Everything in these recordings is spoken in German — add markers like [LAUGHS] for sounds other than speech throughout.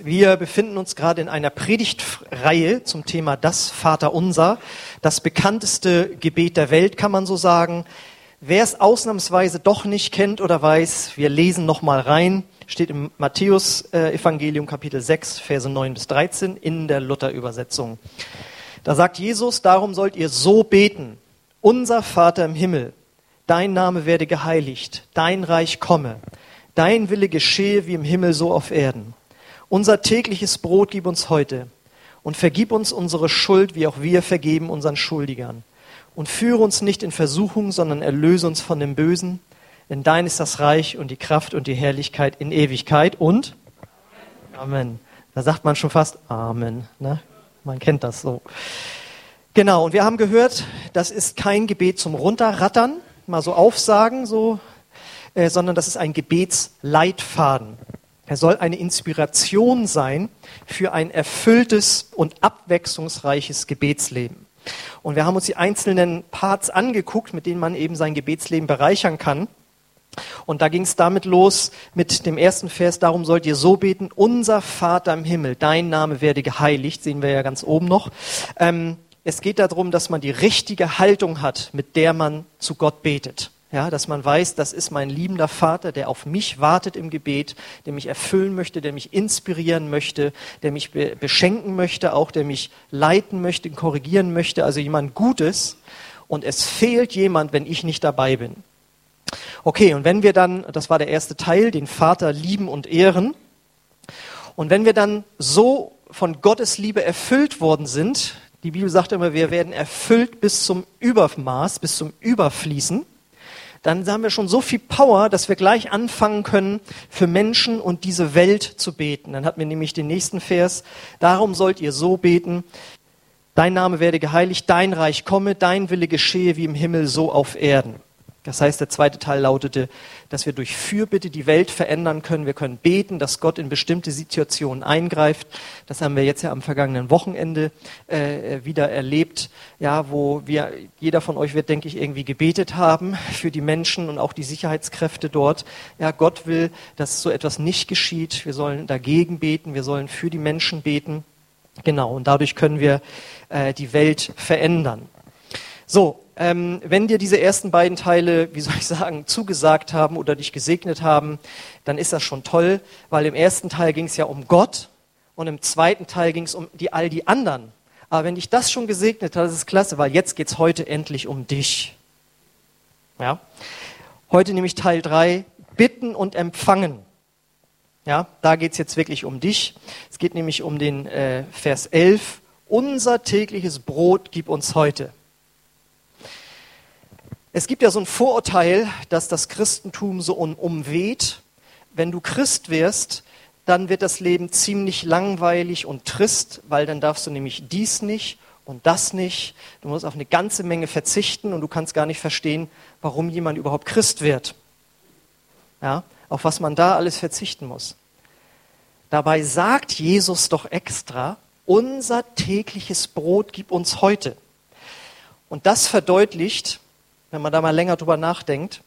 Wir befinden uns gerade in einer Predigtreihe zum Thema Das Vaterunser, das bekannteste Gebet der Welt, kann man so sagen. Wer es ausnahmsweise doch nicht kennt oder weiß, wir lesen noch mal rein. Steht im Matthäus Evangelium Kapitel 6, Verse 9 bis 13 in der Luther-Übersetzung. Da sagt Jesus, darum sollt ihr so beten. Unser Vater im Himmel, dein Name werde geheiligt, dein Reich komme, dein Wille geschehe wie im Himmel so auf Erden. Unser tägliches Brot gib uns heute und vergib uns unsere Schuld, wie auch wir vergeben unseren Schuldigern. Und führe uns nicht in Versuchung, sondern erlöse uns von dem Bösen. Denn dein ist das Reich und die Kraft und die Herrlichkeit in Ewigkeit. Und Amen. Da sagt man schon fast Amen. Ne? Man kennt das so. Genau, und wir haben gehört, das ist kein Gebet zum Runterrattern, mal so aufsagen, so, äh, sondern das ist ein Gebetsleitfaden. Er soll eine Inspiration sein für ein erfülltes und abwechslungsreiches Gebetsleben. Und wir haben uns die einzelnen Parts angeguckt, mit denen man eben sein Gebetsleben bereichern kann. Und da ging es damit los mit dem ersten Vers, darum sollt ihr so beten, unser Vater im Himmel, dein Name werde geheiligt, sehen wir ja ganz oben noch. Ähm, es geht darum, dass man die richtige Haltung hat, mit der man zu Gott betet. Ja, dass man weiß, das ist mein liebender Vater, der auf mich wartet im Gebet, der mich erfüllen möchte, der mich inspirieren möchte, der mich be beschenken möchte, auch der mich leiten möchte, korrigieren möchte, also jemand Gutes. Und es fehlt jemand, wenn ich nicht dabei bin. Okay, und wenn wir dann, das war der erste Teil, den Vater lieben und ehren, und wenn wir dann so von Gottes Liebe erfüllt worden sind, die Bibel sagt immer, wir werden erfüllt bis zum Übermaß, bis zum Überfließen, dann haben wir schon so viel Power, dass wir gleich anfangen können, für Menschen und diese Welt zu beten. Dann hatten wir nämlich den nächsten Vers. Darum sollt ihr so beten. Dein Name werde geheiligt, dein Reich komme, dein Wille geschehe wie im Himmel, so auf Erden. Das heißt, der zweite Teil lautete, dass wir durch Fürbitte die Welt verändern können. Wir können beten, dass Gott in bestimmte Situationen eingreift. Das haben wir jetzt ja am vergangenen Wochenende äh, wieder erlebt, ja, wo wir, jeder von euch wird, denke ich, irgendwie gebetet haben für die Menschen und auch die Sicherheitskräfte dort. Ja, Gott will, dass so etwas nicht geschieht. Wir sollen dagegen beten, wir sollen für die Menschen beten. Genau, und dadurch können wir äh, die Welt verändern. So, ähm, wenn dir diese ersten beiden Teile, wie soll ich sagen, [LAUGHS] zugesagt haben oder dich gesegnet haben, dann ist das schon toll, weil im ersten Teil ging es ja um Gott und im zweiten Teil ging es um die, all die anderen. Aber wenn dich das schon gesegnet hat, das ist klasse, weil jetzt geht es heute endlich um dich. Ja? Heute nämlich Teil 3, Bitten und Empfangen. Ja, da geht es jetzt wirklich um dich. Es geht nämlich um den äh, Vers 11. Unser tägliches Brot gib uns heute. Es gibt ja so ein Vorurteil, dass das Christentum so umweht. Wenn du Christ wirst, dann wird das Leben ziemlich langweilig und trist, weil dann darfst du nämlich dies nicht und das nicht. Du musst auf eine ganze Menge verzichten und du kannst gar nicht verstehen, warum jemand überhaupt Christ wird. Ja, auf was man da alles verzichten muss. Dabei sagt Jesus doch extra, unser tägliches Brot gib uns heute. Und das verdeutlicht, wenn man da mal länger drüber nachdenkt,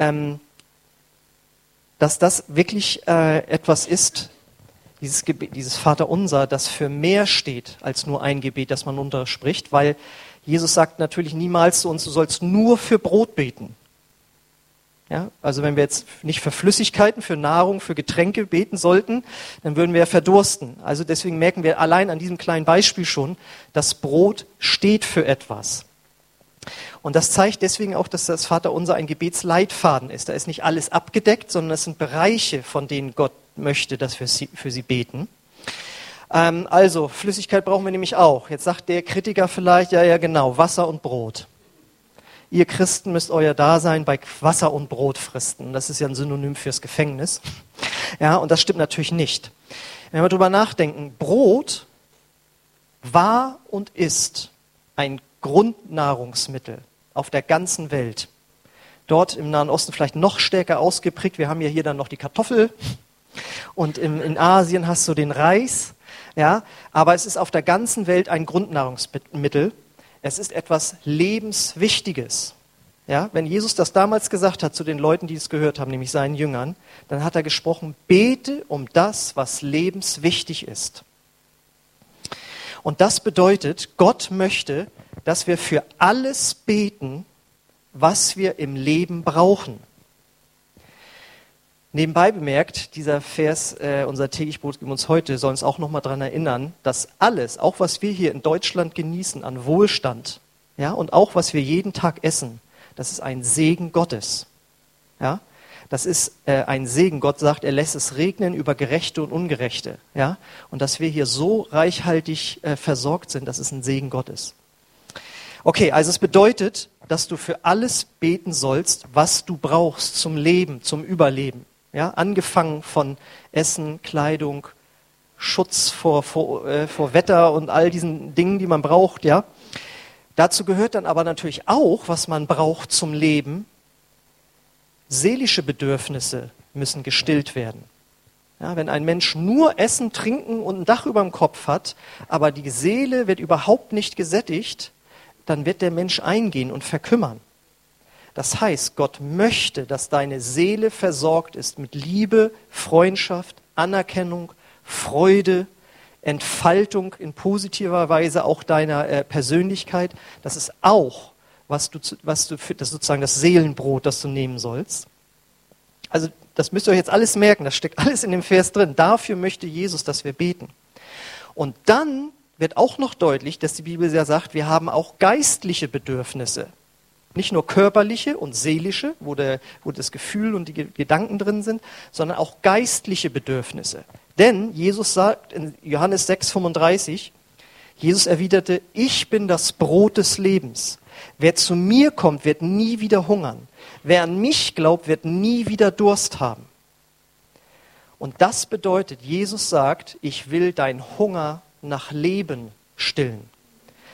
ähm, dass das wirklich äh, etwas ist, dieses, Gebet, dieses Vaterunser, das für mehr steht als nur ein Gebet, das man unterspricht, weil Jesus sagt natürlich niemals zu uns, du sollst nur für Brot beten. Ja, also wenn wir jetzt nicht für Flüssigkeiten, für Nahrung, für Getränke beten sollten, dann würden wir verdursten. Also deswegen merken wir allein an diesem kleinen Beispiel schon, das Brot steht für etwas. Und das zeigt deswegen auch, dass das Vaterunser ein Gebetsleitfaden ist. Da ist nicht alles abgedeckt, sondern es sind Bereiche, von denen Gott möchte, dass wir für sie beten. Ähm, also, Flüssigkeit brauchen wir nämlich auch. Jetzt sagt der Kritiker vielleicht, ja, ja, genau, Wasser und Brot. Ihr Christen müsst euer Dasein bei Wasser und Brot fristen. Das ist ja ein Synonym fürs Gefängnis. [LAUGHS] Ja, und das stimmt natürlich nicht. Wenn wir drüber nachdenken, Brot war und ist ein Grundnahrungsmittel auf der ganzen Welt. Dort im Nahen Osten vielleicht noch stärker ausgeprägt. Wir haben ja hier dann noch die Kartoffel und im, in Asien hast du den Reis. Ja, aber es ist auf der ganzen Welt ein Grundnahrungsmittel. Es ist etwas Lebenswichtiges. Ja, wenn Jesus das damals gesagt hat zu den Leuten, die es gehört haben, nämlich seinen Jüngern, dann hat er gesprochen, bete um das, was lebenswichtig ist. Und das bedeutet, Gott möchte, dass wir für alles beten, was wir im Leben brauchen. Nebenbei bemerkt, dieser Vers, äh, unser täglich Brot geben uns heute, soll uns auch nochmal daran erinnern, dass alles, auch was wir hier in Deutschland genießen an Wohlstand, ja, und auch was wir jeden Tag essen, das ist ein Segen Gottes. Ja, das ist äh, ein Segen. Gott sagt, er lässt es regnen über Gerechte und Ungerechte. Ja, und dass wir hier so reichhaltig äh, versorgt sind, das ist ein Segen Gottes. Okay, also es bedeutet, dass du für alles beten sollst, was du brauchst zum Leben, zum Überleben. Ja, angefangen von Essen, Kleidung, Schutz vor, vor, äh, vor Wetter und all diesen Dingen, die man braucht, ja. Dazu gehört dann aber natürlich auch, was man braucht zum Leben. Seelische Bedürfnisse müssen gestillt werden. Ja, wenn ein Mensch nur Essen, Trinken und ein Dach über dem Kopf hat, aber die Seele wird überhaupt nicht gesättigt, dann wird der Mensch eingehen und verkümmern. Das heißt, Gott möchte, dass deine Seele versorgt ist mit Liebe, Freundschaft, Anerkennung, Freude, Entfaltung in positiver Weise auch deiner äh, Persönlichkeit. Das ist auch, was du, was du für, das sozusagen das Seelenbrot, das du nehmen sollst. Also, das müsst ihr euch jetzt alles merken, das steckt alles in dem Vers drin. Dafür möchte Jesus, dass wir beten. Und dann wird auch noch deutlich, dass die Bibel ja sagt, wir haben auch geistliche Bedürfnisse. Nicht nur körperliche und seelische, wo, der, wo das Gefühl und die Gedanken drin sind, sondern auch geistliche Bedürfnisse. Denn Jesus sagt in Johannes 6,35, Jesus erwiderte, ich bin das Brot des Lebens. Wer zu mir kommt, wird nie wieder hungern. Wer an mich glaubt, wird nie wieder Durst haben. Und das bedeutet, Jesus sagt, ich will dein Hunger nach Leben stillen.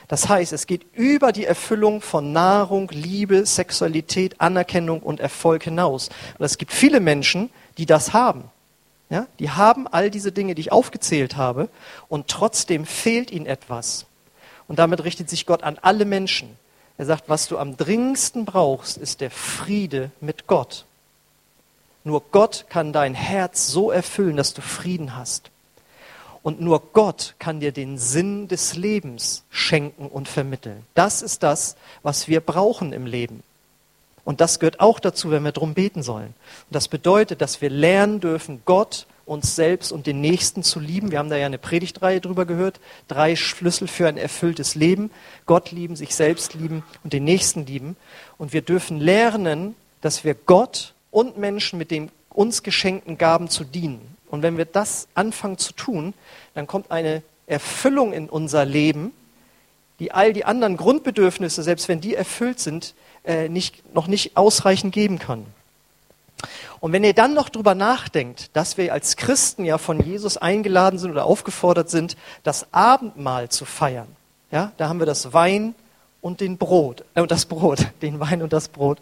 Das heißt, es geht über die Erfüllung von Nahrung, Liebe, Sexualität, Anerkennung und Erfolg hinaus. Und es gibt viele Menschen, die das haben. Ja, die haben all diese Dinge, die ich aufgezählt habe, und trotzdem fehlt ihnen etwas. Und damit richtet sich Gott an alle Menschen. Er sagt, was du am dringendsten brauchst, ist der Friede mit Gott. Nur Gott kann dein Herz so erfüllen, dass du Frieden hast. Und nur Gott kann dir den Sinn des Lebens schenken und vermitteln. Das ist das, was wir brauchen im Leben. Und das gehört auch dazu, wenn wir darum beten sollen. Und das bedeutet, dass wir lernen dürfen, Gott, uns selbst und den Nächsten zu lieben. Wir haben da ja eine Predigtreihe drüber gehört. Drei Schlüssel für ein erfülltes Leben. Gott lieben, sich selbst lieben und den Nächsten lieben. Und wir dürfen lernen, dass wir Gott und Menschen mit den uns geschenkten Gaben zu dienen. Und wenn wir das anfangen zu tun, dann kommt eine Erfüllung in unser Leben, die all die anderen Grundbedürfnisse, selbst wenn die erfüllt sind, äh, nicht, noch nicht ausreichend geben kann. Und wenn ihr dann noch darüber nachdenkt, dass wir als Christen ja von Jesus eingeladen sind oder aufgefordert sind, das Abendmahl zu feiern, ja, da haben wir das Wein und den Brot, äh, das Brot, [LAUGHS] den Wein und das Brot.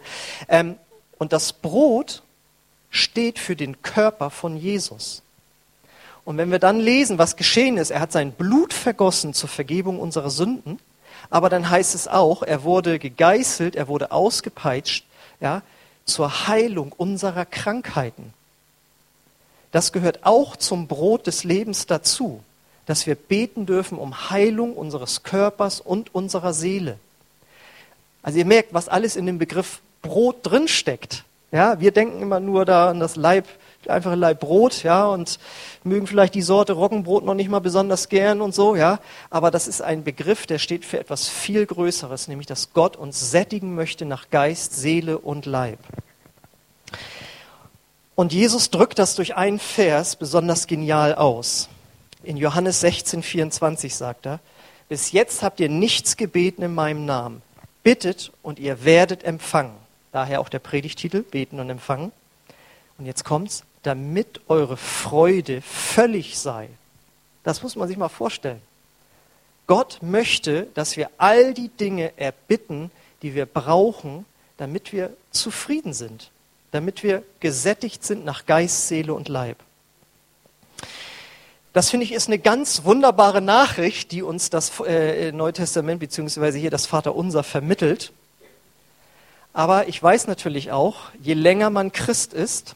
Ähm, und das Brot steht für den Körper von Jesus. Und wenn wir dann lesen, was geschehen ist, er hat sein Blut vergossen zur Vergebung unserer Sünden, aber dann heißt es auch, er wurde gegeißelt, er wurde ausgepeitscht, ja, zur Heilung unserer Krankheiten. Das gehört auch zum Brot des Lebens dazu, dass wir beten dürfen um Heilung unseres Körpers und unserer Seele. Also ihr merkt, was alles in dem Begriff Brot drinsteckt. Ja, wir denken immer nur da an das Leib, einfache Leib Brot, ja, und mögen vielleicht die Sorte Roggenbrot noch nicht mal besonders gern und so, ja. Aber das ist ein Begriff, der steht für etwas viel Größeres, nämlich, dass Gott uns sättigen möchte nach Geist, Seele und Leib. Und Jesus drückt das durch einen Vers besonders genial aus. In Johannes 16, 24 sagt er, bis jetzt habt ihr nichts gebeten in meinem Namen. Bittet und ihr werdet empfangen Daher auch der Predigtitel, Beten und Empfangen. Und jetzt kommt's, damit eure Freude völlig sei. Das muss man sich mal vorstellen. Gott möchte, dass wir all die Dinge erbitten, die wir brauchen, damit wir zufrieden sind, damit wir gesättigt sind nach Geist, Seele und Leib. Das finde ich ist eine ganz wunderbare Nachricht, die uns das äh, Neue Testament beziehungsweise hier das Vaterunser vermittelt. Aber ich weiß natürlich auch, je länger man Christ ist,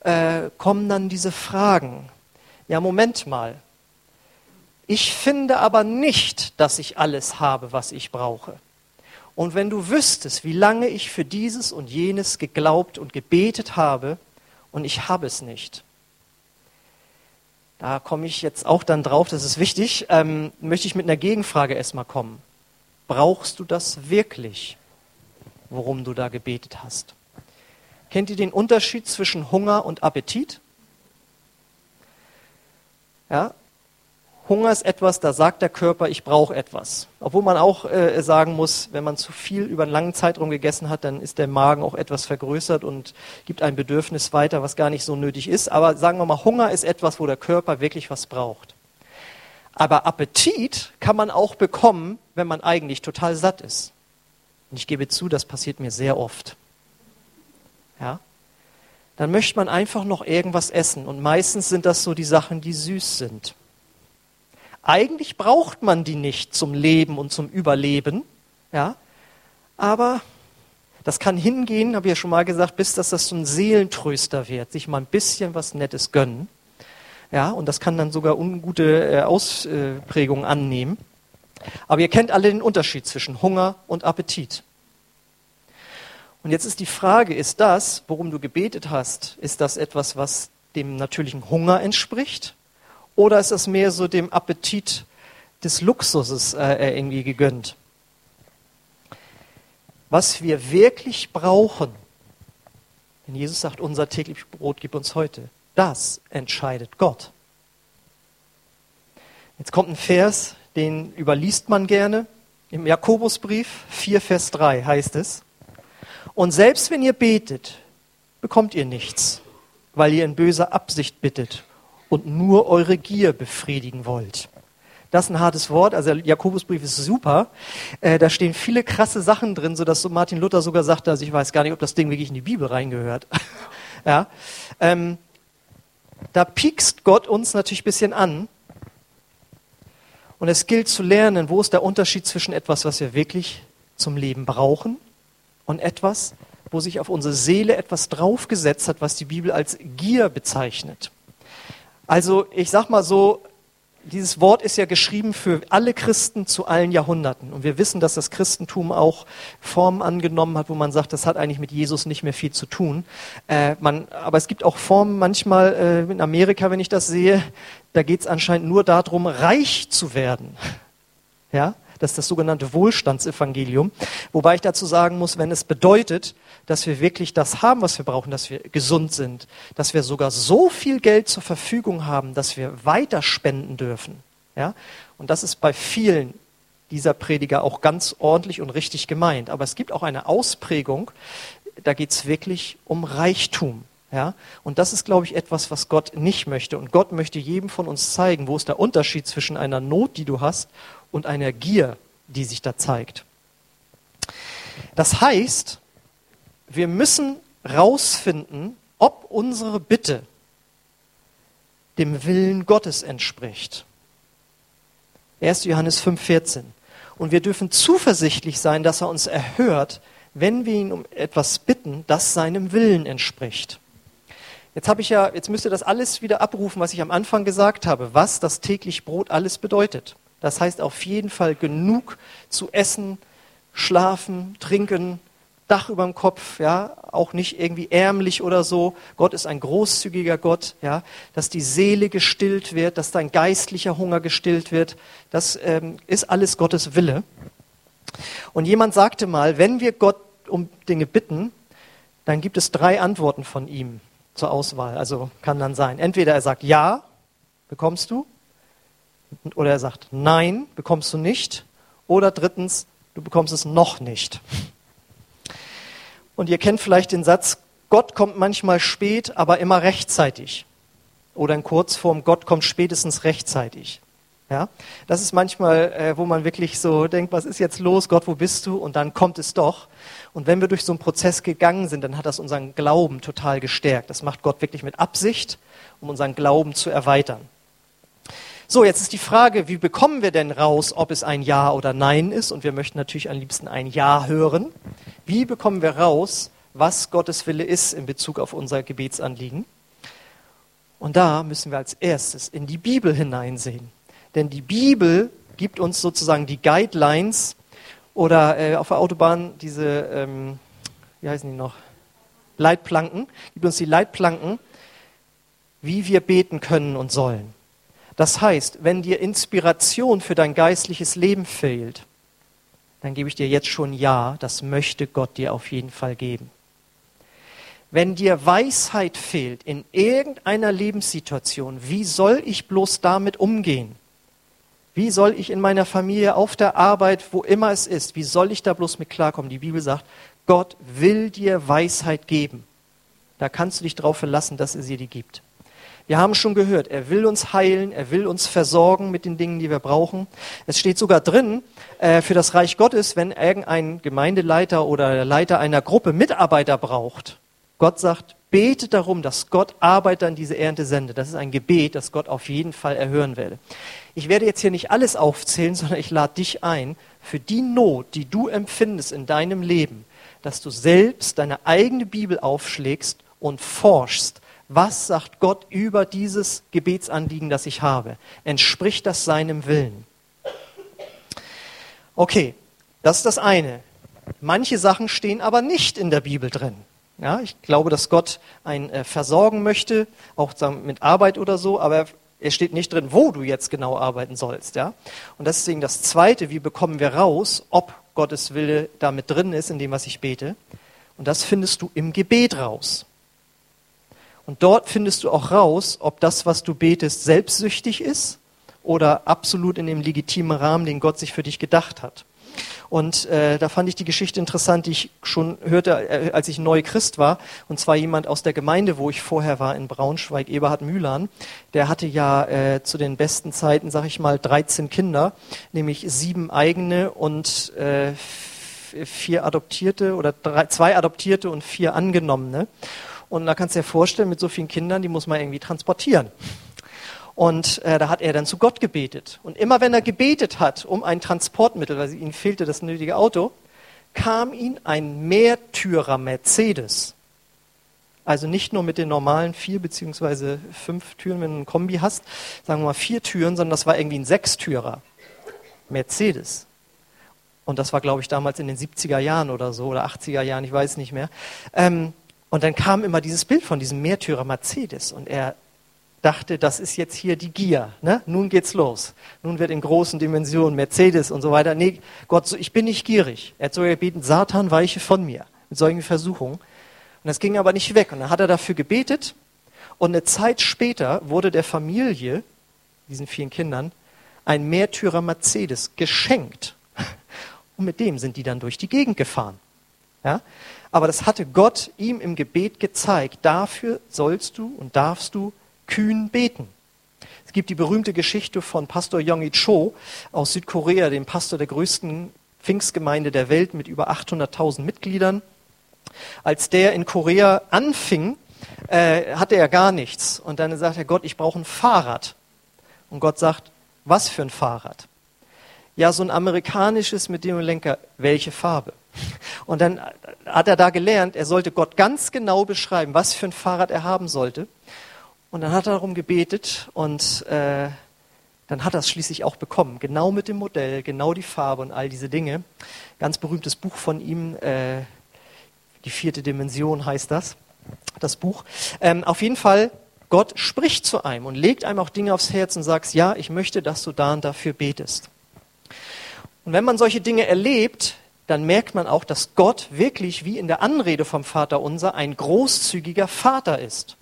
äh, kommen dann diese Fragen. Ja, Moment mal. Ich finde aber nicht, dass ich alles habe, was ich brauche. Und wenn du wüsstest, wie lange ich für dieses und jenes geglaubt und gebetet habe, und ich habe es nicht. Da komme ich jetzt auch dann drauf, das ist wichtig, ähm, möchte ich mit einer Gegenfrage erstmal kommen. Brauchst du das wirklich, worum du da gebetet hast? Kennt ihr den Unterschied zwischen Hunger und Appetit? Ja, Hunger ist etwas, da sagt der Körper, ich brauche etwas. Obwohl man auch äh, sagen muss, wenn man zu viel über einen langen Zeitraum gegessen hat, dann ist der Magen auch etwas vergrößert und gibt ein Bedürfnis weiter, was gar nicht so nötig ist. Aber sagen wir mal, Hunger ist etwas, wo der Körper wirklich was braucht. Aber Appetit kann man auch bekommen, wenn man eigentlich total satt ist. Und ich gebe zu, das passiert mir sehr oft. Ja? Dann möchte man einfach noch irgendwas essen. Und meistens sind das so die Sachen, die süß sind. Eigentlich braucht man die nicht zum Leben und zum Überleben, ja, aber das kann hingehen, habe ich ja schon mal gesagt, bis dass das so ein Seelentröster wird, sich mal ein bisschen was Nettes gönnen. Ja, und das kann dann sogar ungute äh, Ausprägungen annehmen. Aber ihr kennt alle den Unterschied zwischen Hunger und Appetit. Und jetzt ist die Frage, ist das, worum du gebetet hast, ist das etwas, was dem natürlichen Hunger entspricht? Oder ist das mehr so dem Appetit des Luxuses äh, irgendwie gegönnt? Was wir wirklich brauchen, wenn Jesus sagt, unser tägliches Brot gib uns heute, das entscheidet Gott. Jetzt kommt ein Vers, den überliest man gerne. Im Jakobusbrief 4, Vers 3 heißt es, und selbst wenn ihr betet, bekommt ihr nichts, weil ihr in böser Absicht bittet und nur eure Gier befriedigen wollt. Das ist ein hartes Wort. Also der Jakobusbrief ist super. Äh, da stehen viele krasse Sachen drin, sodass so Martin Luther sogar sagte, also ich weiß gar nicht, ob das Ding wirklich in die Bibel reingehört. [LAUGHS] ja. Ähm, da piekst Gott uns natürlich ein bisschen an. Und es gilt zu lernen, wo ist der Unterschied zwischen etwas, was wir wirklich zum Leben brauchen und etwas, wo sich auf unsere Seele etwas draufgesetzt hat, was die Bibel als Gier bezeichnet. Also ich sag mal so, dieses Wort ist ja geschrieben für alle Christen zu allen Jahrhunderten. Und wir wissen, dass das Christentum auch Formen angenommen hat, wo man sagt, das hat eigentlich mit Jesus nicht mehr viel zu tun. Äh, man, aber es gibt auch Formen manchmal äh, in Amerika, wenn ich das sehe, da geht es anscheinend nur darum, reich zu werden. Ja, das ist das sogenannte Wohlstandsevangelium. Wobei ich dazu sagen muss, wenn es bedeutet, dass wir wirklich das haben, was wir brauchen, dass wir gesund sind, dass wir sogar so viel Geld zur Verfügung haben, dass wir weiter spenden dürfen. Ja? Und das ist bei vielen dieser Prediger auch ganz ordentlich und richtig gemeint. Aber es gibt auch eine Ausprägung, da geht es wirklich um Reichtum. Ja? Und das ist, glaube ich, etwas, was Gott nicht möchte. Und Gott möchte jedem von uns zeigen, wo ist der Unterschied zwischen einer Not, die du hast, und einer Gier, die sich da zeigt. Das heißt, wir müssen rausfinden, ob unsere Bitte dem Willen Gottes entspricht. 1. Johannes 5,14. Und wir dürfen zuversichtlich sein, dass er uns erhört, wenn wir ihn um etwas bitten, das seinem Willen entspricht. Jetzt habe ich ja, jetzt müsst ihr das alles wieder abrufen, was ich am Anfang gesagt habe, was das täglich Brot alles bedeutet. Das heißt auf jeden Fall genug zu essen, schlafen, trinken, Dach über dem Kopf, ja, auch nicht irgendwie ärmlich oder so. Gott ist ein großzügiger Gott, ja, dass die Seele gestillt wird, dass dein geistlicher Hunger gestillt wird. Das ähm, ist alles Gottes Wille. Und jemand sagte mal, wenn wir Gott um Dinge bitten, dann gibt es drei Antworten von ihm zur Auswahl. Also kann dann sein, entweder er sagt ja, bekommst du, oder er sagt, nein, bekommst du nicht. Oder drittens, du bekommst es noch nicht. Und ihr kennt vielleicht den Satz, Gott kommt manchmal spät, aber immer rechtzeitig. Oder in Kurzform, Gott kommt spätestens rechtzeitig. Ja, das ist manchmal, äh, wo man wirklich so denkt, was ist jetzt los, Gott, wo bist du? Und dann kommt es doch. Und wenn wir durch so einen Prozess gegangen sind, dann hat das unseren Glauben total gestärkt. Das macht Gott wirklich mit Absicht, um unseren Glauben zu erweitern. So, jetzt ist die Frage, wie bekommen wir denn raus, ob es ein Ja oder Nein ist? Und wir möchten natürlich am liebsten ein Ja hören. Wie bekommen wir raus, was Gottes Wille ist in Bezug auf unser Gebetsanliegen? Und da müssen wir als erstes in die Bibel hineinsehen. Denn die Bibel gibt uns sozusagen die Guidelines oder äh, auf der Autobahn diese, ähm, wie heißen die noch? Leitplanken, gibt uns die Leitplanken, wie wir beten können und sollen. Das heißt, wenn dir Inspiration für dein geistliches Leben fehlt, dann gebe ich dir jetzt schon Ja, das möchte Gott dir auf jeden Fall geben. Wenn dir Weisheit fehlt in irgendeiner Lebenssituation, wie soll ich bloß damit umgehen? Wie soll ich in meiner Familie, auf der Arbeit, wo immer es ist, wie soll ich da bloß mit klarkommen? Die Bibel sagt, Gott will dir Weisheit geben. Da kannst du dich darauf verlassen, dass er sie dir gibt. Wir haben schon gehört, er will uns heilen, er will uns versorgen mit den Dingen, die wir brauchen. Es steht sogar drin, äh, für das Reich Gottes, wenn irgendein Gemeindeleiter oder Leiter einer Gruppe Mitarbeiter braucht. Gott sagt, bete darum, dass Gott Arbeiter in diese Ernte sendet. Das ist ein Gebet, das Gott auf jeden Fall erhören werde. Ich werde jetzt hier nicht alles aufzählen, [LAUGHS] sondern ich lade dich ein, für die Not, die du empfindest in deinem Leben, dass du selbst deine eigene Bibel aufschlägst und forschst, was sagt Gott über dieses Gebetsanliegen, das ich habe? Entspricht das seinem Willen? Okay, das ist das eine. Manche Sachen stehen aber nicht in der Bibel drin. Ja, ich glaube, dass Gott einen äh, versorgen möchte, auch mit Arbeit oder so, aber es steht nicht drin, wo du jetzt genau arbeiten sollst. Ja? Und deswegen das Zweite, wie bekommen wir raus, ob Gottes Wille damit drin ist, in dem, was ich bete. Und das findest du im Gebet raus. Und dort findest du auch raus, ob das, was du betest, selbstsüchtig ist oder absolut in dem legitimen Rahmen, den Gott sich für dich gedacht hat. Und äh, da fand ich die Geschichte interessant, die ich schon hörte, äh, als ich neu Christ war. Und zwar jemand aus der Gemeinde, wo ich vorher war, in Braunschweig, Eberhard Mühlern. Der hatte ja äh, zu den besten Zeiten, sag ich mal, 13 Kinder, nämlich sieben eigene und äh, vier Adoptierte oder drei, zwei Adoptierte und vier angenommene. Und da kannst du dir vorstellen, mit so vielen Kindern, die muss man irgendwie transportieren. Und äh, da hat er dann zu Gott gebetet. Und immer wenn er gebetet hat um ein Transportmittel, weil ihm fehlte das nötige Auto, kam ihm ein Mehrtürer Mercedes. Also nicht nur mit den normalen vier beziehungsweise fünf Türen, wenn du ein Kombi hast, sagen wir mal vier Türen, sondern das war irgendwie ein Sechstürer. Mercedes. Und das war, glaube ich, damals in den 70er Jahren oder so, oder 80er Jahren, ich weiß nicht mehr. Ähm, und dann kam immer dieses Bild von diesem Mehrtürer Mercedes und er dachte, das ist jetzt hier die Gier. Ne? Nun geht's los. Nun wird in großen Dimensionen Mercedes und so weiter. Nee, Gott, ich bin nicht gierig. Er hat sogar gebeten, Satan weiche von mir mit solchen Versuchungen. Und das ging aber nicht weg. Und dann hat er dafür gebetet. Und eine Zeit später wurde der Familie, diesen vielen Kindern, ein Mehrtürer Mercedes geschenkt. [LAUGHS] Und mit dem sind die dann durch die Gegend gefahren. Ja? Aber das hatte Gott ihm im Gebet gezeigt. Dafür sollst du und darfst du kühn beten. Es gibt die berühmte Geschichte von Pastor Yonggi Cho aus Südkorea, dem Pastor der größten Pfingstgemeinde der Welt mit über 800.000 Mitgliedern. Als der in Korea anfing, äh, hatte er gar nichts. Und dann sagt er, Gott, ich brauche ein Fahrrad. Und Gott sagt, was für ein Fahrrad? Ja, so ein amerikanisches mit dem Lenker. Welche Farbe? Und dann hat er da gelernt, er sollte Gott ganz genau beschreiben, was für ein Fahrrad er haben sollte. Und dann hat er darum gebetet und äh, dann hat er es schließlich auch bekommen. Genau mit dem Modell, genau die Farbe und all diese Dinge. Ganz berühmtes Buch von ihm, äh, die vierte Dimension heißt das, das Buch. Ähm, auf jeden Fall, Gott spricht zu einem und legt einem auch Dinge aufs Herz und sagt, ja, ich möchte, dass du da und dafür betest. Und wenn man solche Dinge erlebt, dann merkt man auch, dass Gott wirklich, wie in der Anrede vom Vater unser, ein großzügiger Vater ist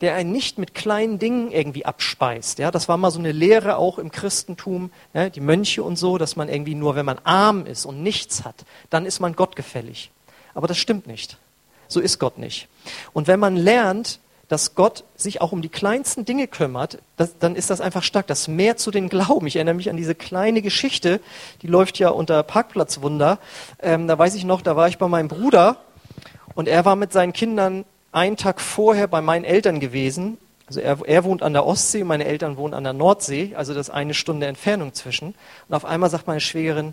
der einen nicht mit kleinen Dingen irgendwie abspeist. Ja, das war mal so eine Lehre auch im Christentum, ja, die Mönche und so, dass man irgendwie nur, wenn man arm ist und nichts hat, dann ist man gottgefällig. Aber das stimmt nicht. So ist Gott nicht. Und wenn man lernt, dass Gott sich auch um die kleinsten Dinge kümmert, das, dann ist das einfach stark. Das mehr zu den Glauben. Ich erinnere mich an diese kleine Geschichte, die läuft ja unter Parkplatzwunder. Ähm, da weiß ich noch, da war ich bei meinem Bruder und er war mit seinen Kindern einen Tag vorher bei meinen Eltern gewesen, Also er, er wohnt an der Ostsee, meine Eltern wohnen an der Nordsee, also das eine Stunde Entfernung zwischen. Und auf einmal sagt meine Schwägerin,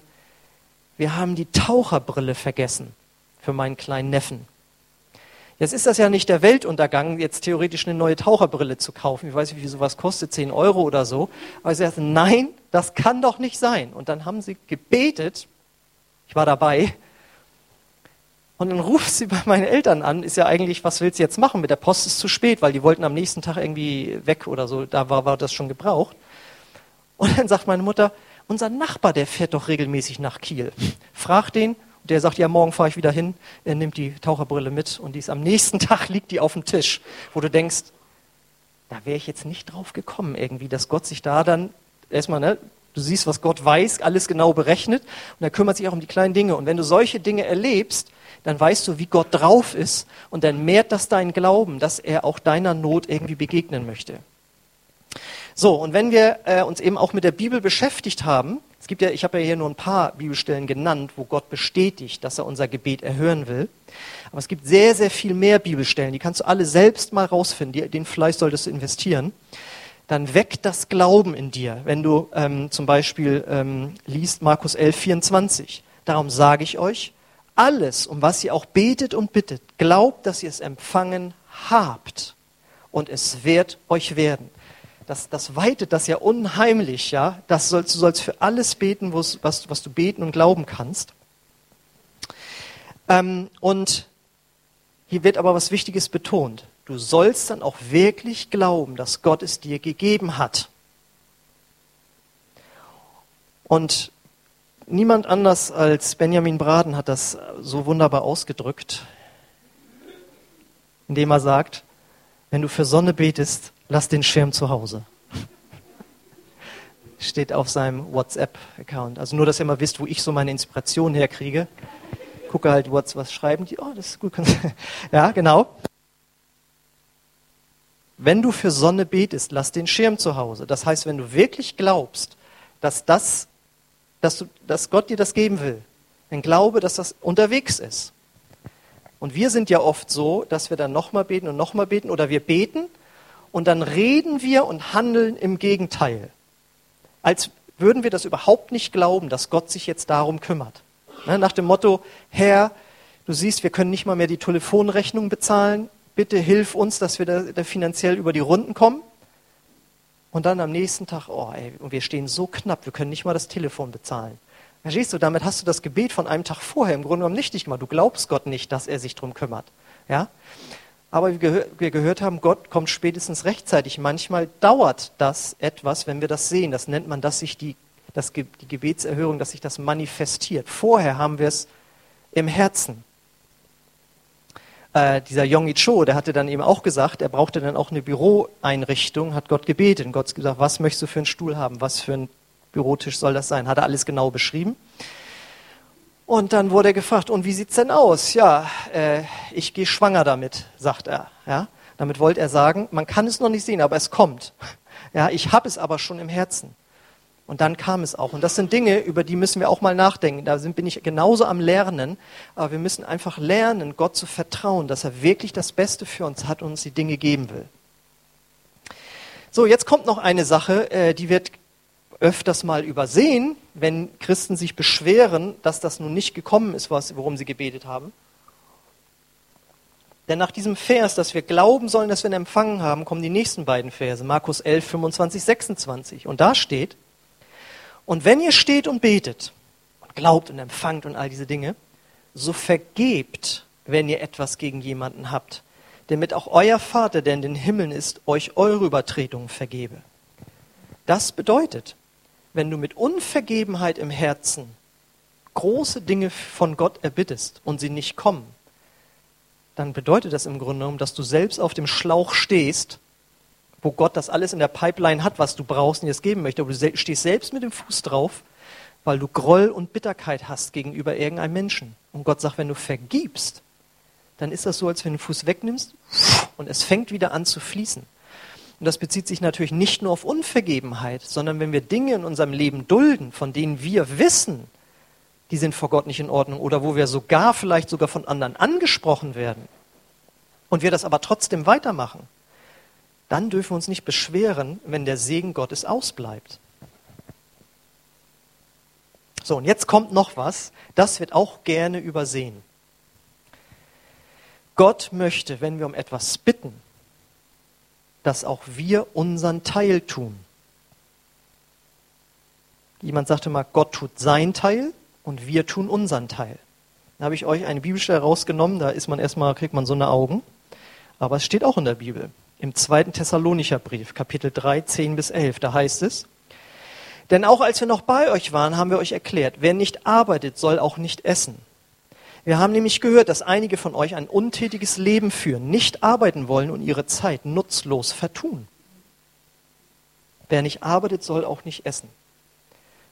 wir haben die Taucherbrille vergessen für meinen kleinen Neffen. Jetzt ist das ja nicht der Weltuntergang, jetzt theoretisch eine neue Taucherbrille zu kaufen. Ich weiß nicht, wie sowas kostet, 10 Euro oder so. Aber sie sagten, nein, das kann doch nicht sein. Und dann haben sie gebetet, ich war dabei, und dann ruft sie bei meinen Eltern an, ist ja eigentlich, was willst du jetzt machen? Mit der Post ist zu spät, weil die wollten am nächsten Tag irgendwie weg oder so, da war, war das schon gebraucht. Und dann sagt meine Mutter, unser Nachbar, der fährt doch regelmäßig nach Kiel. Frag den, der sagt, ja, morgen fahre ich wieder hin, er nimmt die Taucherbrille mit und die ist am nächsten [LAUGHS] Tag liegt die auf dem Tisch, wo du denkst, da wäre ich jetzt nicht drauf gekommen irgendwie, dass Gott sich da dann erstmal, ne, du siehst, was Gott weiß, alles genau berechnet und er kümmert sich auch um die kleinen Dinge. Und wenn du solche Dinge erlebst, dann weißt du, wie Gott drauf ist und dann mehrt das deinen Glauben, dass er auch deiner Not irgendwie begegnen möchte. So, und wenn wir äh, uns eben auch mit der Bibel beschäftigt haben, es gibt ja, ich habe ja hier nur ein paar Bibelstellen genannt, wo Gott bestätigt, dass er unser Gebet erhören will. Aber es gibt sehr, sehr viel mehr Bibelstellen, die kannst du alle selbst mal rausfinden, den Fleiß solltest du investieren. Dann weckt das Glauben in dir, wenn du ähm, zum Beispiel ähm, liest Markus 11, 24. Darum sage ich euch, alles, um was ihr auch betet und bittet, glaubt, dass ihr es empfangen habt und es wird euch werden das, das weitet das ja unheimlich, ja. Das sollst, du sollst für alles beten, was, was du beten und glauben kannst. Ähm, und hier wird aber was Wichtiges betont. Du sollst dann auch wirklich glauben, dass Gott es dir gegeben hat. Und niemand anders als Benjamin Braden hat das so wunderbar ausgedrückt, indem er sagt, wenn du für Sonne betest, lass den Schirm zu Hause. Steht auf seinem WhatsApp-Account. Also nur, dass ihr mal wisst, wo ich so meine Inspiration herkriege. Gucke halt, was schreiben die. Oh, das ist gut. [LAUGHS] ja, genau. Wenn du für Sonne betest, lass den Schirm zu Hause. Das heißt, wenn du wirklich glaubst, dass, das, dass, du, dass Gott dir das geben will, dann glaube, dass das unterwegs ist. Und wir sind ja oft so, dass wir dann nochmal beten und nochmal beten oder wir beten und dann reden wir und handeln im Gegenteil. Als würden wir das überhaupt nicht glauben, dass Gott sich jetzt darum kümmert. Ne, nach dem Motto, Herr, du siehst, wir können nicht mal mehr die Telefonrechnung bezahlen, bitte hilf uns, dass wir da, finanziell über die Runden kommen. Und dann am nächsten Tag, oh ey, wir stehen so knapp, wir können nicht mal das Telefon bezahlen. Verstehst du, damit hast du das Gebet von einem Tag vorher im Grunde genommen nicht gemacht. Du glaubst Gott nicht, dass er sich darum kümmert. Ja? Aber wie wir gehört haben, Gott kommt spätestens rechtzeitig. Manchmal dauert das etwas, wenn wir das sehen. Das nennt man, dass sich die, das, die Gebetserhörung, dass sich das manifestiert. Vorher haben wir es im Herzen. Äh, dieser Yonggi Cho, der hatte dann eben auch gesagt, er brauchte dann auch eine Büroeinrichtung, hat Gott gebetet. Und Gott hat gesagt, was möchtest du für einen Stuhl haben? Was für ein Bürotisch soll das sein? Hat er alles genau beschrieben. Und dann wurde er gefragt, und wie sieht's denn aus? Ja, äh, ich gehe schwanger damit, sagt er. Ja, damit wollte er sagen, man kann es noch nicht sehen, aber es kommt. Ja, ich habe es aber schon im Herzen. Und dann kam es auch. Und das sind Dinge, über die müssen wir auch mal nachdenken. Da sind, bin ich genauso am Lernen. Aber wir müssen einfach lernen, Gott zu vertrauen, dass er wirklich das Beste für uns hat und uns die Dinge geben will. So, jetzt kommt noch eine Sache, äh, die wird öfters mal übersehen, wenn Christen sich beschweren, dass das nun nicht gekommen ist, worum sie gebetet haben. Denn nach diesem Vers, dass wir glauben sollen, dass wir ihn empfangen haben, kommen die nächsten beiden Verse, Markus 11, 25, 26. Und da steht, und wenn ihr steht und betet und glaubt und empfangt und all diese Dinge, so vergebt, wenn ihr etwas gegen jemanden habt, damit auch euer Vater, der in den Himmeln ist, euch eure Übertretungen vergebe. Das bedeutet, wenn du mit Unvergebenheit im Herzen große Dinge von Gott erbittest und sie nicht kommen, dann bedeutet das im Grunde genommen, dass du selbst auf dem Schlauch stehst, wo Gott das alles in der Pipeline hat, was du brauchst und dir es geben möchte, aber du stehst selbst mit dem Fuß drauf, weil du Groll und Bitterkeit hast gegenüber irgendeinem Menschen. Und Gott sagt, wenn du vergibst, dann ist das so, als wenn du den Fuß wegnimmst und es fängt wieder an zu fließen. Und das bezieht sich natürlich nicht nur auf Unvergebenheit, sondern wenn wir Dinge in unserem Leben dulden, von denen wir wissen, die sind vor Gott nicht in Ordnung oder wo wir sogar vielleicht sogar von anderen angesprochen werden und wir das aber trotzdem weitermachen, dann dürfen wir uns nicht beschweren, wenn der Segen Gottes ausbleibt. So, und jetzt kommt noch was, das wird auch gerne übersehen. Gott möchte, wenn wir um etwas bitten, dass auch wir unseren Teil tun. Jemand sagte mal, Gott tut sein Teil und wir tun unseren Teil. Da habe ich euch eine Bibelstelle rausgenommen, da ist man erstmal, kriegt man so eine Augen. Aber es steht auch in der Bibel. Im zweiten Thessalonicher Brief, Kapitel 3, 10 bis 11, da heißt es, denn auch als wir noch bei euch waren, haben wir euch erklärt, wer nicht arbeitet, soll auch nicht essen. Wir haben nämlich gehört, dass einige von euch ein untätiges Leben führen, nicht arbeiten wollen und ihre Zeit nutzlos vertun. Wer nicht arbeitet, soll auch nicht essen.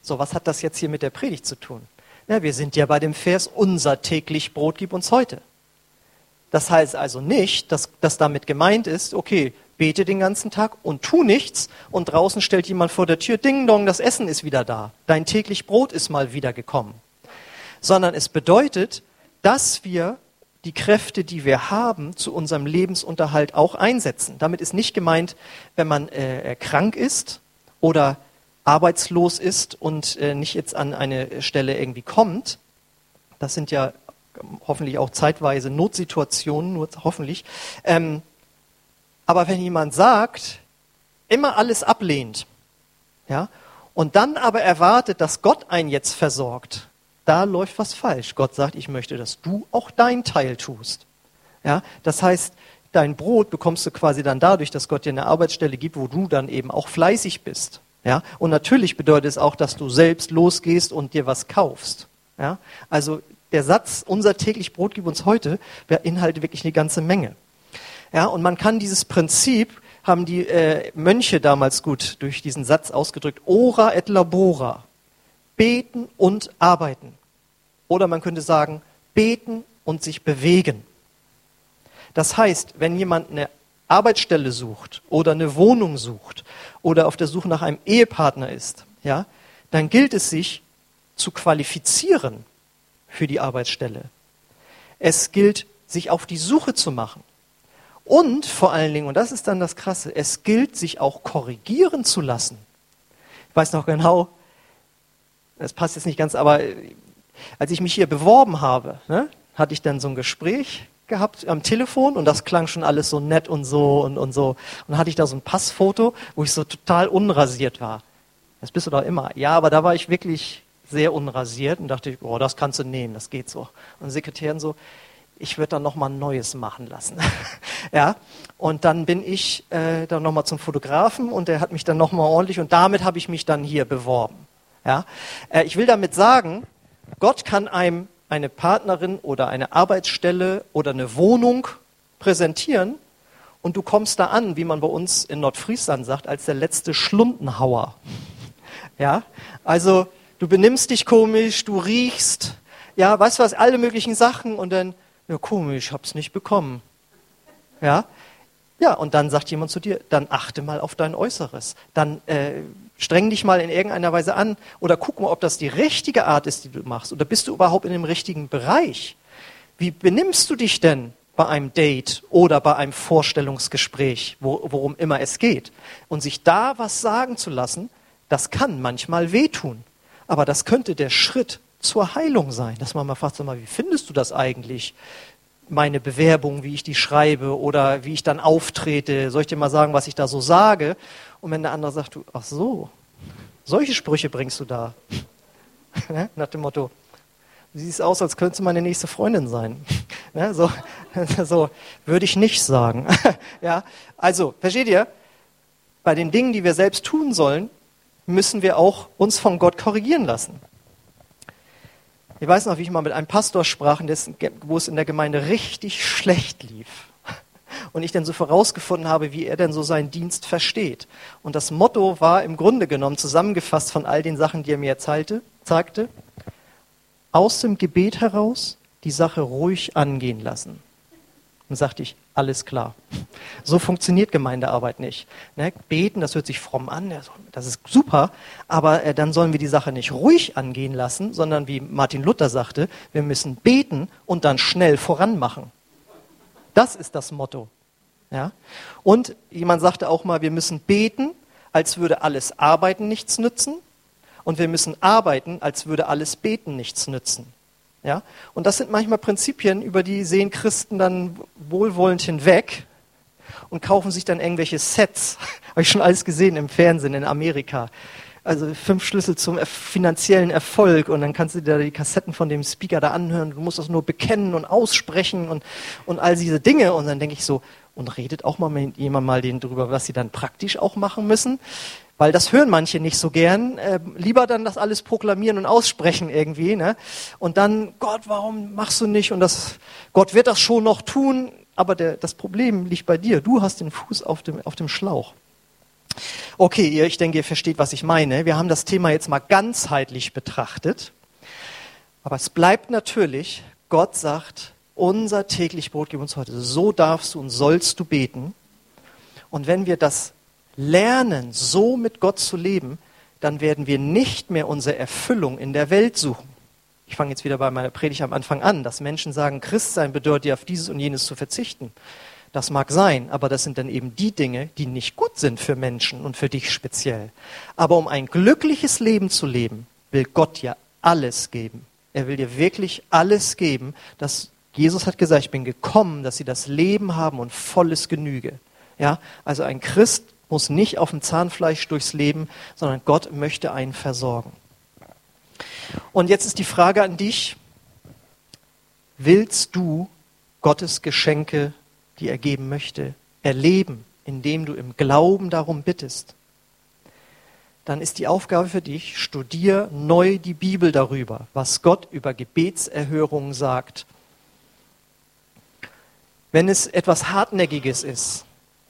So, was hat das jetzt hier mit der Predigt zu tun? Na, wir sind ja bei dem Vers, unser täglich Brot gib uns heute. Das heißt also nicht, dass, dass damit gemeint ist, okay, bete den ganzen Tag und tu nichts und draußen stellt jemand vor der Tür, ding dong, das Essen ist wieder da, dein täglich Brot ist mal wieder gekommen. Sondern es bedeutet, dass wir die Kräfte, die wir haben, zu unserem Lebensunterhalt auch einsetzen. Damit ist nicht gemeint, wenn man äh, krank ist oder arbeitslos ist und äh, nicht jetzt an eine Stelle irgendwie kommt. Das sind ja hoffentlich auch zeitweise Notsituationen, nur hoffentlich. Ähm, aber wenn jemand sagt, immer alles ablehnt, ja, und dann aber erwartet, dass Gott einen jetzt versorgt, da läuft was falsch. Gott sagt, ich möchte, dass du auch dein Teil tust. Ja, das heißt, dein Brot bekommst du quasi dann dadurch, dass Gott dir eine Arbeitsstelle gibt, wo du dann eben auch fleißig bist. Ja, und natürlich bedeutet es auch, dass du selbst losgehst und dir was kaufst. Ja, also der Satz, unser täglich Brot gib uns heute, beinhaltet wirklich eine ganze Menge. Ja, und man kann dieses Prinzip, haben die äh, Mönche damals gut durch diesen Satz ausgedrückt, ora et labora, beten und arbeiten. Oder man könnte sagen, beten und sich bewegen. Das heißt, wenn jemand eine Arbeitsstelle sucht oder eine Wohnung sucht oder auf der Suche nach einem Ehepartner ist, ja, dann gilt es sich zu qualifizieren für die Arbeitsstelle. Es gilt, sich auf die Suche zu machen. Und vor allen Dingen, und das ist dann das Krasse, es gilt, sich auch korrigieren zu lassen. Ich weiß noch genau, das passt jetzt nicht ganz, aber als ich mich hier beworben habe, ne, hatte ich dann so ein Gespräch gehabt am Telefon und das klang schon alles so nett und so und, und so. Und dann hatte ich da so ein Passfoto, wo ich so total unrasiert war. Das bist du doch immer. Ja, aber da war ich wirklich sehr unrasiert und dachte, oh, das kannst du nehmen, das geht so. Und Sekretärin so, ich würde dann nochmal ein neues machen lassen. [LAUGHS] ja, und dann bin ich äh, dann nochmal zum Fotografen und der hat mich dann nochmal ordentlich und damit habe ich mich dann hier beworben. Ja, äh, ich will damit sagen, Gott kann einem eine Partnerin oder eine Arbeitsstelle oder eine Wohnung präsentieren und du kommst da an, wie man bei uns in Nordfriesland sagt, als der letzte Schlundenhauer. [LAUGHS] Ja, also du benimmst dich komisch, du riechst, ja, weißt was, alle möglichen Sachen und dann, ja, komisch, ich hab's nicht bekommen. Ja, ja, und dann sagt jemand zu dir, dann achte mal auf dein Äußeres. Dann äh, streng dich mal in irgendeiner Weise an oder guck mal, ob das die richtige Art ist, die du machst. Oder bist du überhaupt in dem richtigen Bereich? Wie benimmst du dich denn bei einem Date oder bei einem Vorstellungsgespräch, wo, worum immer es geht? Und sich da was sagen zu lassen, das kann manchmal wehtun. Aber das könnte der Schritt zur Heilung sein, dass man mal fragt, sag mal, wie findest du das eigentlich? Meine Bewerbung, wie ich die schreibe oder wie ich dann auftrete. Soll ich dir mal sagen, was ich da so sage? Und wenn der andere sagt, du, ach so, solche Sprüche bringst du da. [LAUGHS] Ne? Nach dem Motto, du siehst aus, als könntest du meine nächste Freundin sein. [LAUGHS] Ne? so, [LAUGHS] so würde ich nicht sagen. ja, also, versteht ihr? Bei den Dingen, die wir selbst tun sollen, müssen wir auch uns von Gott korrigieren lassen. Ich weiß noch, wie ich mal mit einem Pastor sprach, wo es in der Gemeinde richtig schlecht lief. Und ich dann so vorausgefunden habe, wie er denn so seinen Dienst versteht. Und das Motto war im Grunde genommen zusammengefasst von all den Sachen, die er mir erzählte, sagte, aus dem Gebet heraus die Sache ruhig angehen lassen. Und sagte ich, alles klar. So funktioniert Gemeindearbeit nicht. Ne? Beten, das hört sich fromm an, das ist super, aber äh, dann sollen wir die Sache nicht ruhig angehen lassen, sondern wie Martin Luther sagte, wir müssen beten und dann schnell voranmachen. Das ist das Motto. Ja? Und jemand sagte auch mal, wir müssen beten, als würde alles Arbeiten nichts nützen. Und wir müssen arbeiten, als würde alles Beten nichts nützen. Ja? Und das sind manchmal Prinzipien, über die sehen Christen dann wohlwollend hinweg und kaufen sich dann irgendwelche Sets. [LAUGHS] Habe ich schon alles gesehen im Fernsehen in Amerika. Also fünf Schlüssel zum finanziellen Erfolg und dann kannst du dir die Kassetten von dem Speaker da anhören. Du musst das nur bekennen und aussprechen und, und all diese Dinge. Und dann denke ich so, und redet auch mal mit jemandem mal denen drüber, was sie dann praktisch auch machen müssen. Weil das hören manche nicht so gern. Äh, lieber dann das alles proklamieren und aussprechen irgendwie. Ne? Und dann, Gott, warum machst du nicht? Und das, Gott wird das schon noch tun. Aber der, das Problem liegt bei dir. Du hast den Fuß auf dem, auf dem Schlauch. Okay, ihr, ich denke, ihr versteht, was ich meine. Wir haben das Thema jetzt mal ganzheitlich betrachtet. Aber es bleibt natürlich, Gott sagt, unser täglich Brot gib uns heute. So darfst du und sollst du beten. Und wenn wir das lernen, so mit Gott zu leben, dann werden wir nicht mehr unsere Erfüllung in der Welt suchen. Ich fange jetzt wieder bei meiner Predigt am Anfang an, dass Menschen sagen, Christsein bedeutet ja auf dieses und jenes zu verzichten. Das mag sein, aber das sind dann eben die Dinge, die nicht gut sind für Menschen und für dich speziell. Aber um ein glückliches Leben zu leben, will Gott ja alles geben. Er will dir wirklich alles geben. Dass Jesus hat gesagt, ich bin gekommen, dass sie das Leben haben und volles Genüge. Ja, also ein Christ muss nicht auf dem Zahnfleisch durchs Leben, sondern Gott möchte einen versorgen. Und jetzt ist die Frage an dich, willst du Gottes Geschenke, die er geben möchte, erleben, indem du im Glauben darum bittest? Dann ist die Aufgabe für dich, studier neu die Bibel darüber, was Gott über Gebetserhörungen sagt. Wenn es etwas Hartnäckiges ist,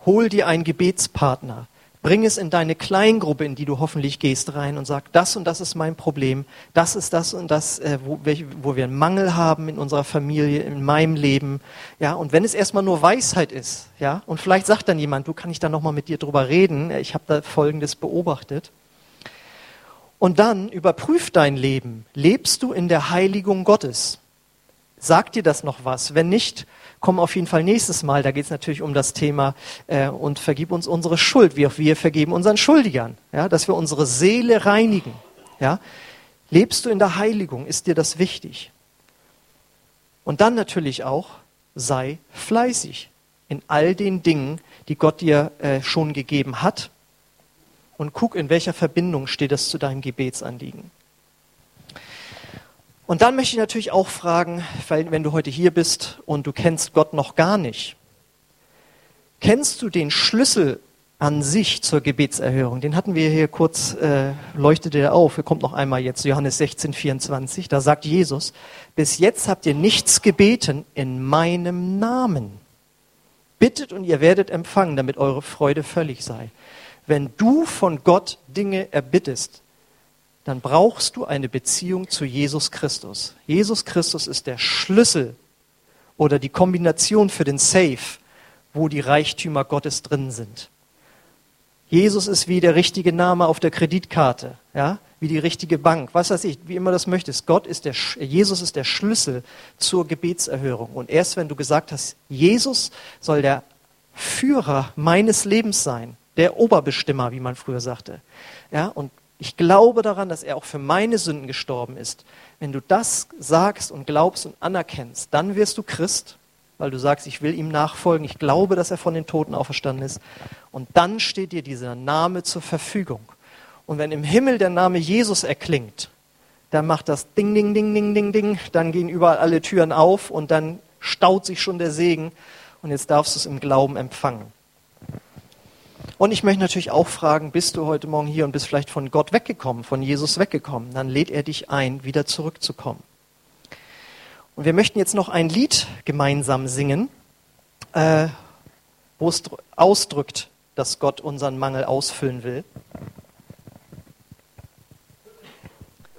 hol dir einen Gebetspartner. Bring es in deine Kleingruppe, in die du hoffentlich gehst, rein und sag, das und das ist mein Problem, das ist das und das, äh, wo, wo wir einen Mangel haben in unserer Familie, in meinem Leben. Ja, und wenn es erstmal nur Weisheit ist, ja, und vielleicht sagt dann jemand, du kann ich da nochmal mit dir drüber reden, ich habe da Folgendes beobachtet. Und dann überprüf dein Leben. Lebst du in der Heiligung Gottes? Sagt dir das noch was? Wenn nicht, kommen auf jeden Fall nächstes Mal. Da geht es natürlich um das Thema äh, und vergib uns unsere Schuld, wie auch wir vergeben unseren Schuldigern. Ja, dass wir unsere Seele reinigen. Ja. Lebst du in der Heiligung? Ist dir das wichtig? Und dann natürlich auch, sei fleißig in all den Dingen, die Gott dir äh, schon gegeben hat. Und guck, in welcher Verbindung steht das zu deinem Gebetsanliegen. Und dann möchte ich natürlich auch fragen, wenn du heute hier bist und du kennst Gott noch gar nicht, kennst du den Schlüssel an sich zur Gebetserhörung? Den hatten wir hier kurz, äh, leuchtete er auf, er kommt noch einmal jetzt, Johannes 16, 24, da sagt Jesus, bis jetzt habt ihr nichts gebeten in meinem Namen. Bittet und ihr werdet empfangen, damit eure Freude völlig sei. Wenn du von Gott Dinge erbittest, dann brauchst du eine Beziehung zu Jesus Christus. Jesus Christus ist der Schlüssel oder die Kombination für den Safe, wo die Reichtümer Gottes drin sind. Jesus ist wie der richtige Name auf der Kreditkarte, ja, wie die richtige Bank, was weiß ich, wie immer das möchtest. Gott ist der, Jesus ist der Schlüssel zur Gebetserhörung. Und erst wenn du gesagt hast, Jesus soll der Führer meines Lebens sein, der Oberbestimmer, wie man früher sagte, ja, und ich glaube daran, dass er auch für meine Sünden gestorben ist. Wenn du das sagst und glaubst und anerkennst, dann wirst du Christ, weil du sagst, ich will ihm nachfolgen, ich glaube, dass er von den Toten auferstanden ist. Und dann steht dir dieser Name zur Verfügung. Und wenn im Himmel der Name Jesus erklingt, dann macht das Ding, Ding, Ding, Ding, Ding, Ding, dann gehen überall alle Türen auf und dann staut sich schon der Segen und jetzt darfst du es im Glauben empfangen. Und ich möchte natürlich auch fragen, bist du heute Morgen hier und bist vielleicht von Gott weggekommen, von Jesus weggekommen? Dann lädt er dich ein, wieder zurückzukommen. Und wir möchten jetzt noch ein Lied gemeinsam singen, äh, wo es ausdrückt, dass Gott unseren Mangel ausfüllen will.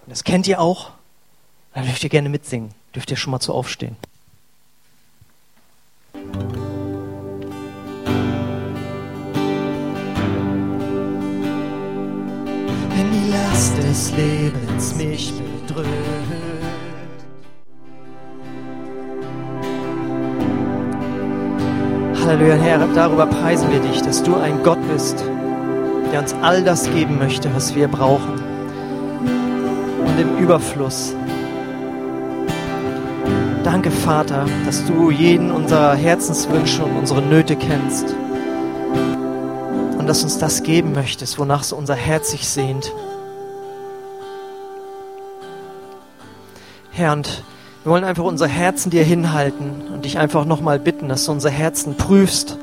Das kennt ihr auch. Dann dürft ihr gerne mitsingen. Dürft ihr schon mal zu aufstehen. Des Lebens mich bedrückt. Halleluja, Herr, darüber preisen wir dich, dass du ein Gott bist, der uns all das geben möchte, was wir brauchen. Und im Überfluss. Danke, Vater, dass du jeden unserer Herzenswünsche und unsere Nöte kennst. Und dass uns das geben möchtest, wonach so unser Herz sich sehnt. Herr, und wir wollen einfach unser Herzen dir hinhalten und dich einfach nochmal bitten, dass du unser Herzen prüfst,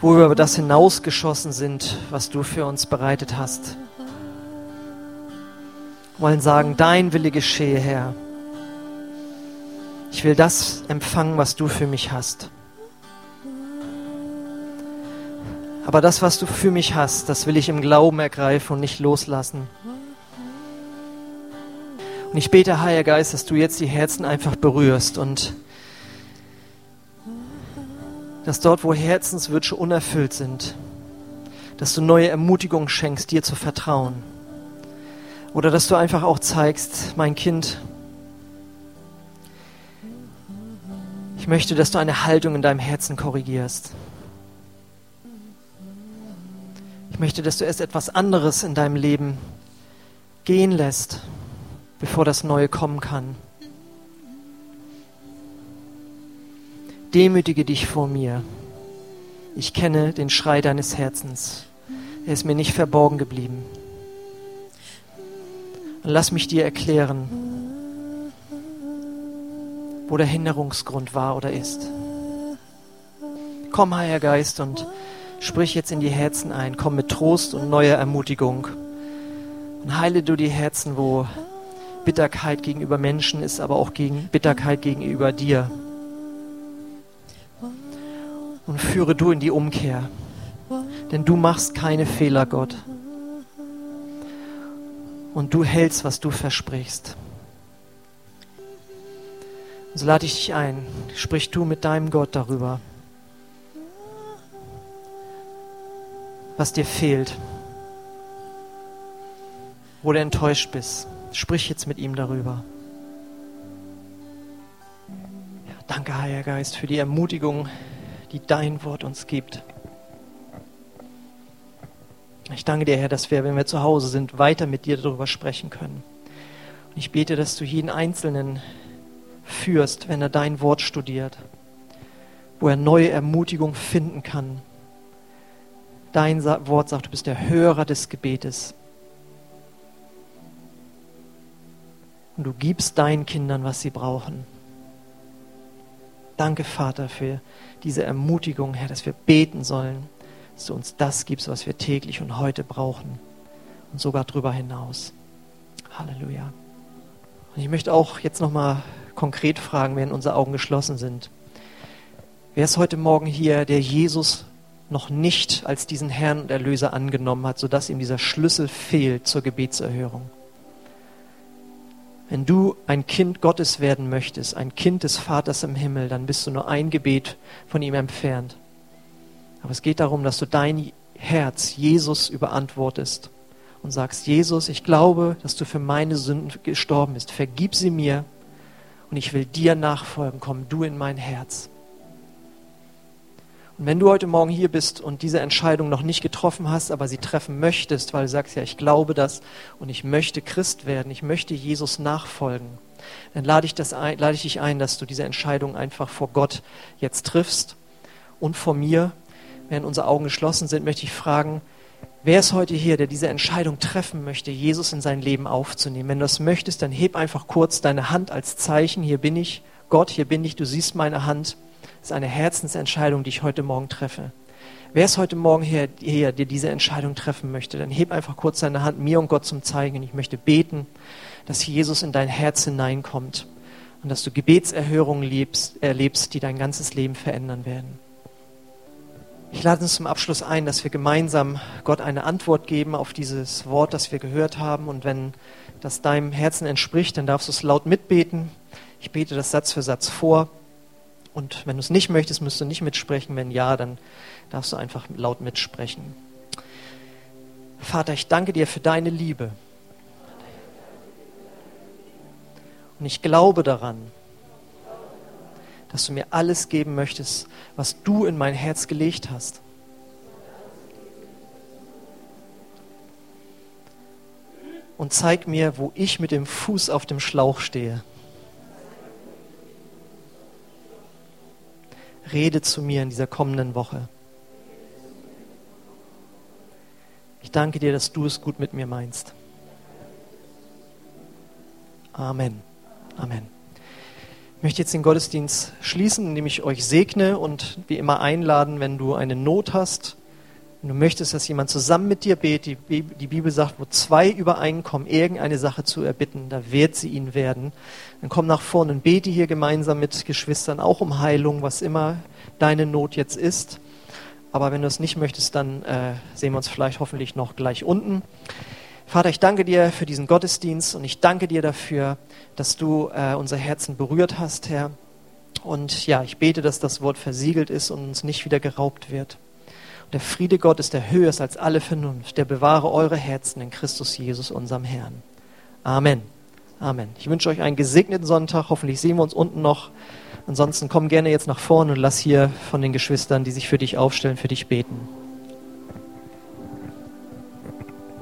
wo wir über das hinausgeschossen sind, was du für uns bereitet hast. Wir wollen sagen, dein Wille geschehe, Herr. Ich will das empfangen, was du für mich hast. Aber das, was du für mich hast, das will ich im Glauben ergreifen und nicht loslassen. Und ich bete, Heiliger Geist, dass du jetzt die Herzen einfach berührst und dass dort, wo Herzenswünsche unerfüllt sind, dass du neue Ermutigung schenkst, dir zu vertrauen. Oder dass du einfach auch zeigst, mein Kind, ich möchte, dass du eine Haltung in deinem Herzen korrigierst. Möchte, dass du erst etwas anderes in deinem Leben gehen lässt bevor das Neue kommen kann. Demütige dich vor mir. Ich kenne den Schrei deines Herzens. Er ist mir nicht verborgen geblieben. Und lass mich dir erklären, wo der Hinderungsgrund war oder ist. Komm, Heiliger Geist, und sprich jetzt in die Herzen ein. Komm mit Trost und neuer Ermutigung. Und heile du die Herzen, wo Bitterkeit gegenüber Menschen ist, aber auch gegen Bitterkeit gegenüber dir. Und führe du in die Umkehr. Denn du machst keine Fehler, Gott. Und du hältst, was du versprichst. so lade ich dich ein. Sprich du mit deinem Gott darüber, was dir fehlt, wo du enttäuscht bist. Sprich jetzt mit ihm darüber. Ja, danke, Heiliger Geist, für die Ermutigung, die dein Wort uns gibt. Ich danke dir, Herr, dass wir, wenn wir zu Hause sind, weiter mit dir darüber sprechen können. Und ich bete, dass du jeden Einzelnen führst, wenn er dein Wort studiert, wo er neue Ermutigung finden kann. Dein Wort sagt, du bist der Hörer des Gebetes. und du gibst deinen Kindern, was sie brauchen. Danke, Vater, für diese Ermutigung, Herr, dass wir beten sollen, dass du uns das gibst, was wir täglich und heute brauchen und sogar darüber hinaus. Halleluja. Und ich möchte auch jetzt nochmal konkret fragen, während unsere Augen geschlossen sind. Wer ist heute Morgen hier, der Jesus noch nicht als diesen Herrn und Erlöser angenommen hat, sodass ihm dieser Schlüssel fehlt zur Gebetserhörung? Wenn du ein Kind Gottes werden möchtest, ein Kind des Vaters im Himmel, dann bist du nur ein Gebet von ihm entfernt. Aber es geht darum, dass du dein Herz Jesus überantwortest und sagst, Jesus, ich glaube, dass du für meine Sünden gestorben bist. Vergib sie mir und ich will dir nachfolgen. Komm du in mein Herz. Wenn du heute Morgen hier bist und diese Entscheidung noch nicht getroffen hast, aber sie treffen möchtest, weil du sagst, ja, ich glaube das und ich möchte Christ werden, ich möchte Jesus nachfolgen, dann lade ich, das ein, lade ich dich ein, dass du diese Entscheidung einfach vor Gott jetzt triffst und vor mir. Während unsere Augen geschlossen sind, möchte ich fragen, wer ist heute hier, der diese Entscheidung treffen möchte, Jesus in sein Leben aufzunehmen? Wenn du das möchtest, dann heb einfach kurz deine Hand als Zeichen, hier bin ich, Gott, hier bin ich, du siehst meine Hand. Ist eine Herzensentscheidung, die ich heute Morgen treffe. Wer ist heute Morgen hier, hier, der diese Entscheidung treffen möchte, dann heb einfach kurz deine Hand mir und Gott zum Zeigen. Ich möchte beten, dass Jesus in dein Herz hineinkommt und dass du Gebetserhörungen liebst, erlebst, die dein ganzes Leben verändern werden. Ich lade uns zum Abschluss ein, dass wir gemeinsam Gott eine Antwort geben auf dieses Wort, das wir gehört haben. Und wenn das deinem Herzen entspricht, dann darfst du es laut mitbeten. Ich bete das Satz für Satz vor. Und wenn du es nicht möchtest, müsst du nicht mitsprechen. Wenn ja, dann darfst du einfach laut mitsprechen. Vater, ich danke dir für deine Liebe. Und ich glaube daran, dass du mir alles geben möchtest, was du in mein Herz gelegt hast. Und zeig mir, wo ich mit dem Fuß auf dem Schlauch stehe. Rede zu mir in dieser kommenden Woche. Ich danke dir, dass du es gut mit mir meinst. Amen. Amen. Ich möchte jetzt den Gottesdienst schließen, indem ich euch segne und wie immer einladen, wenn du eine Not hast, wenn du möchtest, dass jemand zusammen mit dir betet. Die Bibel sagt, wo zwei übereinkommen, irgendeine Sache zu erbitten, da wird sie ihn werden. Dann komm nach vorne und bete hier gemeinsam mit Geschwistern, auch um Heilung, was immer deine Not jetzt ist. Aber wenn du es nicht möchtest, dann äh, sehen wir uns vielleicht hoffentlich noch gleich unten. Vater, ich danke dir für diesen Gottesdienst und ich danke dir dafür, dass du äh, unser Herzen berührt hast, Herr. Und ja, ich bete, dass das Wort versiegelt ist und uns nicht wieder geraubt wird. Der Friede Gottes, der höher ist als alle Vernunft, der bewahre eure Herzen in Christus Jesus, unserem Herrn. Amen. Amen. Ich wünsche euch einen gesegneten Sonntag. Hoffentlich sehen wir uns unten noch. Ansonsten komm gerne jetzt nach vorne und lass hier von den Geschwistern, die sich für dich aufstellen, für dich beten.